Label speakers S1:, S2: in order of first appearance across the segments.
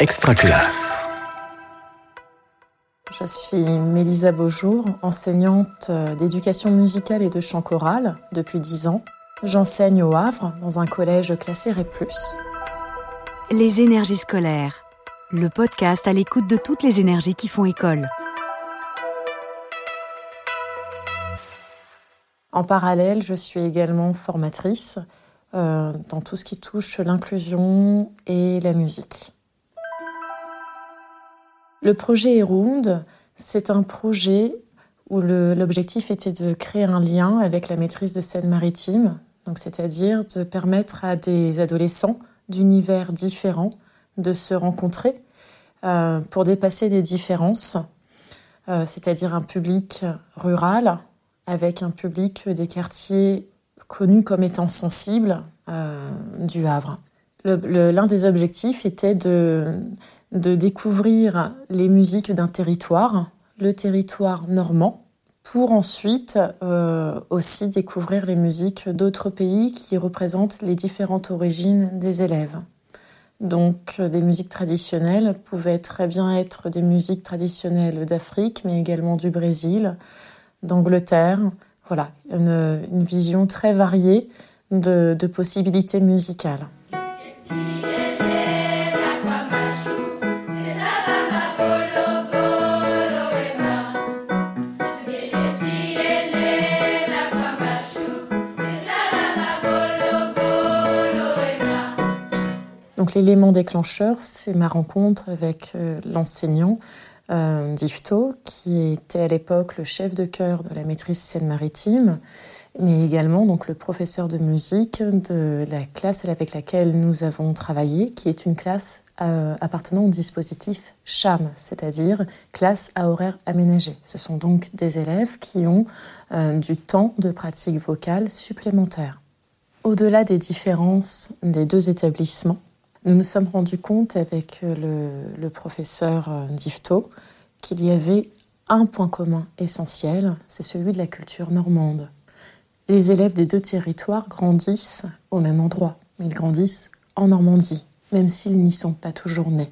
S1: Extra classe.
S2: Je suis Mélisa Beaujour, enseignante d'éducation musicale et de chant choral depuis 10 ans. J'enseigne au Havre dans un collège classé REP+.
S3: Les énergies scolaires, le podcast à l'écoute de toutes les énergies qui font école.
S2: En parallèle, je suis également formatrice euh, dans tout ce qui touche l'inclusion et la musique. Le projet Eround, c'est un projet où l'objectif était de créer un lien avec la maîtrise de Seine-Maritime, c'est-à-dire de permettre à des adolescents d'univers différents de se rencontrer euh, pour dépasser des différences, euh, c'est-à-dire un public rural, avec un public des quartiers connus comme étant sensibles euh, du Havre. L'un des objectifs était de, découvrir les musiques d'un territoire, le territoire normand, pour ensuite euh, aussi découvrir les musiques d'autres pays qui représentent les différentes origines des élèves. Donc des musiques traditionnelles pouvaient très bien être des musiques traditionnelles d'Afrique, mais également du Brésil, d'Angleterre. Voilà, une, vision très variée de, possibilités musicales. L'élément déclencheur, c'est ma rencontre avec euh, l'enseignant euh, d'Ifto, qui était à l'époque le chef de chœur de la maîtrise Seine-Maritime, mais également donc le professeur de musique de la classe avec laquelle nous avons travaillé, qui est une classe euh, appartenant au dispositif CHAM, c'est-à-dire classe à horaire aménagé. Ce sont donc des élèves qui ont euh, du temps de pratique vocale supplémentaire. Au-delà des différences des deux établissements, nous nous sommes rendus compte avec euh, le, professeur euh, Difto qu'il y avait un point commun essentiel, c'est celui de la culture normande. Les élèves des deux territoires grandissent au même endroit, mais ils grandissent en Normandie, même s'ils n'y sont pas toujours nés.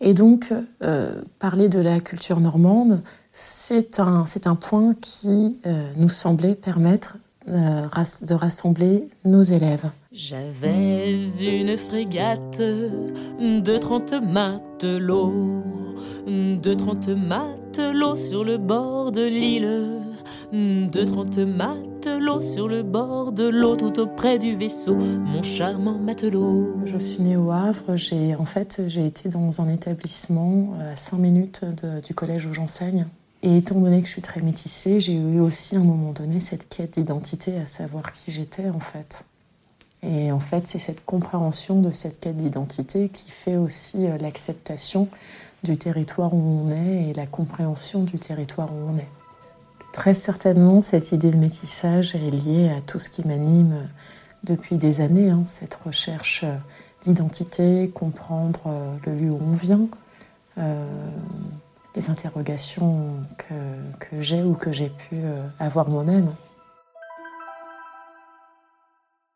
S2: Et donc, euh, parler de la culture normande, c'est un, un, point qui nous semblait permettre de rassembler nos élèves.
S4: J'avais une frégate de trente matelots, de trente matelots sur le bord de l'île, de trente matelots sur le bord de l'eau tout auprès du vaisseau, mon charmant matelot.
S2: Je suis née au Havre, j'ai en fait j'ai été dans un établissement à 5 minutes du collège où j'enseigne. Et étant donné que je suis très métissée, j'ai eu aussi à un moment donné cette quête d'identité, à savoir qui j'étais en fait. Et en fait, c'est cette compréhension de cette quête d'identité qui fait aussi euh, l'acceptation du territoire où on est et la compréhension du territoire où on est. Très certainement, cette idée de métissage est liée à tout ce qui m'anime depuis des années, hein, cette recherche d'identité, comprendre euh, le lieu où on vient, euh, les interrogations que, j'ai ou que j'ai pu avoir moi-même.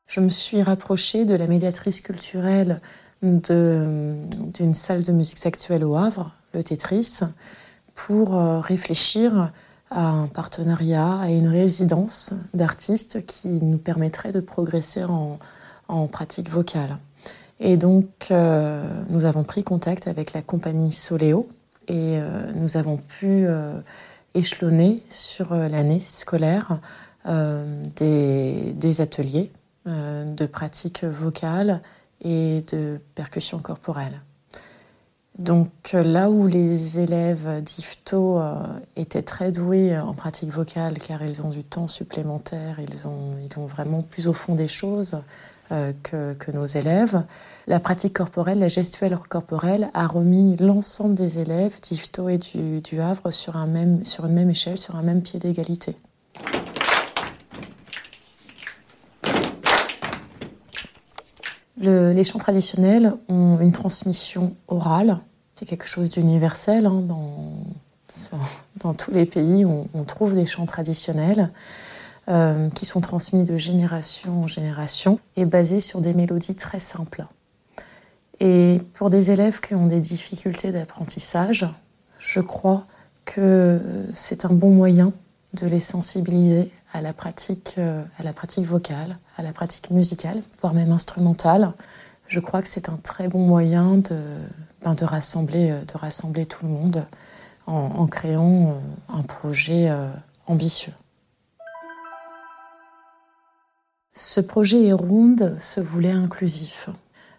S2: Je me suis rapprochée de la médiatrice culturelle d'une salle de musique actuelle au Havre, le Tetris, pour euh, réfléchir à un partenariat, à une résidence d'artistes qui nous permettrait de progresser en, pratique vocale. Et donc, euh, nous avons pris contact avec la compagnie Soléo et euh, nous avons pu échelonner sur l'année scolaire des, ateliers euh, de pratique vocale et de percussion corporelle. Donc là où les élèves d'IFTO euh, étaient très doués en pratique vocale car ils ont du temps supplémentaire, ils, ont, ils vont vraiment plus au fond des choses euh, que, que, nos élèves, la pratique corporelle, la gestuelle corporelle a remis l'ensemble des élèves d'IFTO et du, Havre sur, un même, sur une même échelle, sur un même pied d'égalité. les chants traditionnels ont une transmission orale. C'est quelque chose d'universel. Hein, dans, tous les pays, on, on trouve des chants traditionnels euh, qui sont transmis de génération en génération et basés sur des mélodies très simples. Et pour des élèves qui ont des difficultés d'apprentissage, je crois que c'est un bon moyen de les sensibiliser à la pratique, euh, à la pratique vocale, à la pratique musicale, voire même instrumentale. Je crois que c'est un très bon moyen de, ben, euh, rassembler tout le monde en, créant un projet ambitieux. Ce projet Erund se voulait inclusif.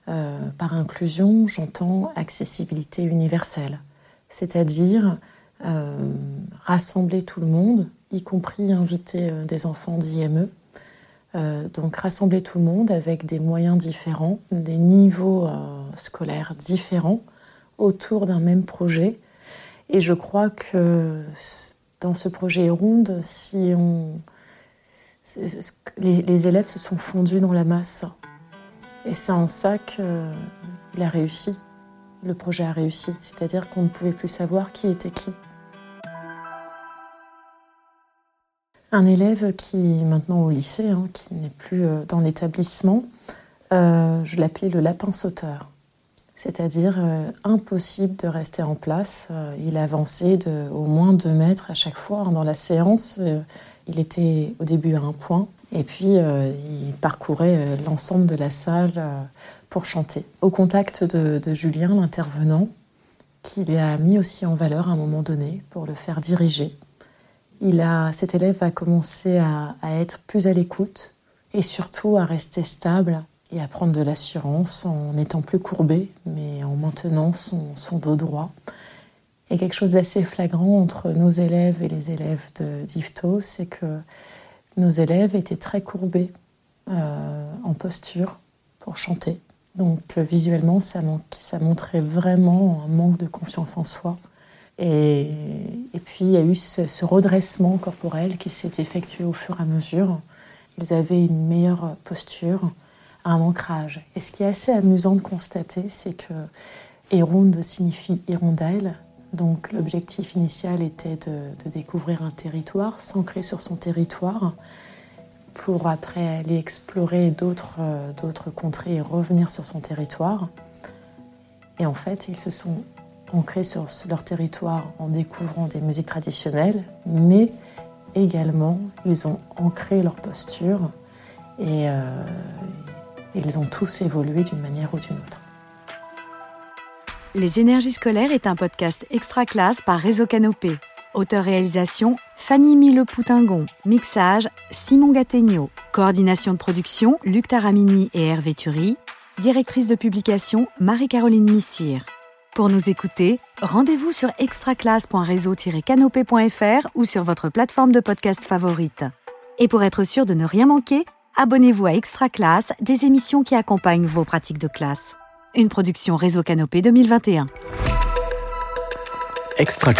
S2: par inclusion, j'entends accessibilité universelle, c'est-à-dire rassembler tout le monde y compris inviter euh, des enfants d'IME. Euh, donc rassembler tout le monde avec des moyens différents, des niveaux euh, scolaires différents autour d'un même projet. Et je crois que dans ce projet Ronde, si on, les, élèves se sont fondus dans la masse. Et c'est en ça qu'il a réussi, le projet a réussi. C'est-à-dire qu'on ne pouvait plus savoir qui était qui. un élève qui est maintenant au lycée, hein, qui n'est plus euh, dans l'établissement, euh, je l'appelais le lapin sauteur. C'est-à-dire euh, impossible de rester en place. il avançait de au moins deux mètres à chaque fois. Hein, dans la séance, il était au début à un point et puis il parcourait l'ensemble de la salle pour chanter. Au contact de, Julien, l'intervenant, qui a mis aussi en valeur à un moment donné pour le faire diriger cet élève a commencé à, être plus à l'écoute et surtout à rester stable et à prendre de l'assurance en étant plus courbé, mais en maintenant son, dos droit. Et quelque chose d'assez flagrant entre nos élèves et les élèves d'Yvetot, c'est que nos élèves étaient très courbés euh, en posture pour chanter. Donc visuellement, ça, ça montrait vraiment un manque de confiance en soi. Et, puis il y a eu ce, redressement corporel qui s'est effectué au fur et à mesure. Ils avaient une meilleure posture, un ancrage. Et ce qui est assez amusant de constater, c'est que Héronde signifie hirondelle. Donc l'objectif initial était de, découvrir un territoire, s'ancrer sur son territoire, pour après aller explorer d'autres contrées et revenir sur son territoire. Et en fait, ils se sont ancrés sur leur territoire en découvrant des musiques traditionnelles, mais également ils ont ancré leur posture et euh, ils ont tous évolué d'une manière ou d'une autre.
S3: Les énergies scolaires est un podcast extra classe par Réseau Canopé. Auteur-réalisation Fanny Mille-Poutingon. Mixage Simon Gattegno. Coordination de production Luc Taramini et Hervé Thury. Directrice de publication Marie-Caroline Missire. Pour nous écouter, rendez-vous sur extraclasse.réseau-canopé.fr ou sur votre plateforme de podcast favorite. Et pour être sûr de ne rien manquer, abonnez-vous à Extra des émissions qui accompagnent vos pratiques de classe. Une production Réseau Canopé 2021.
S1: Extra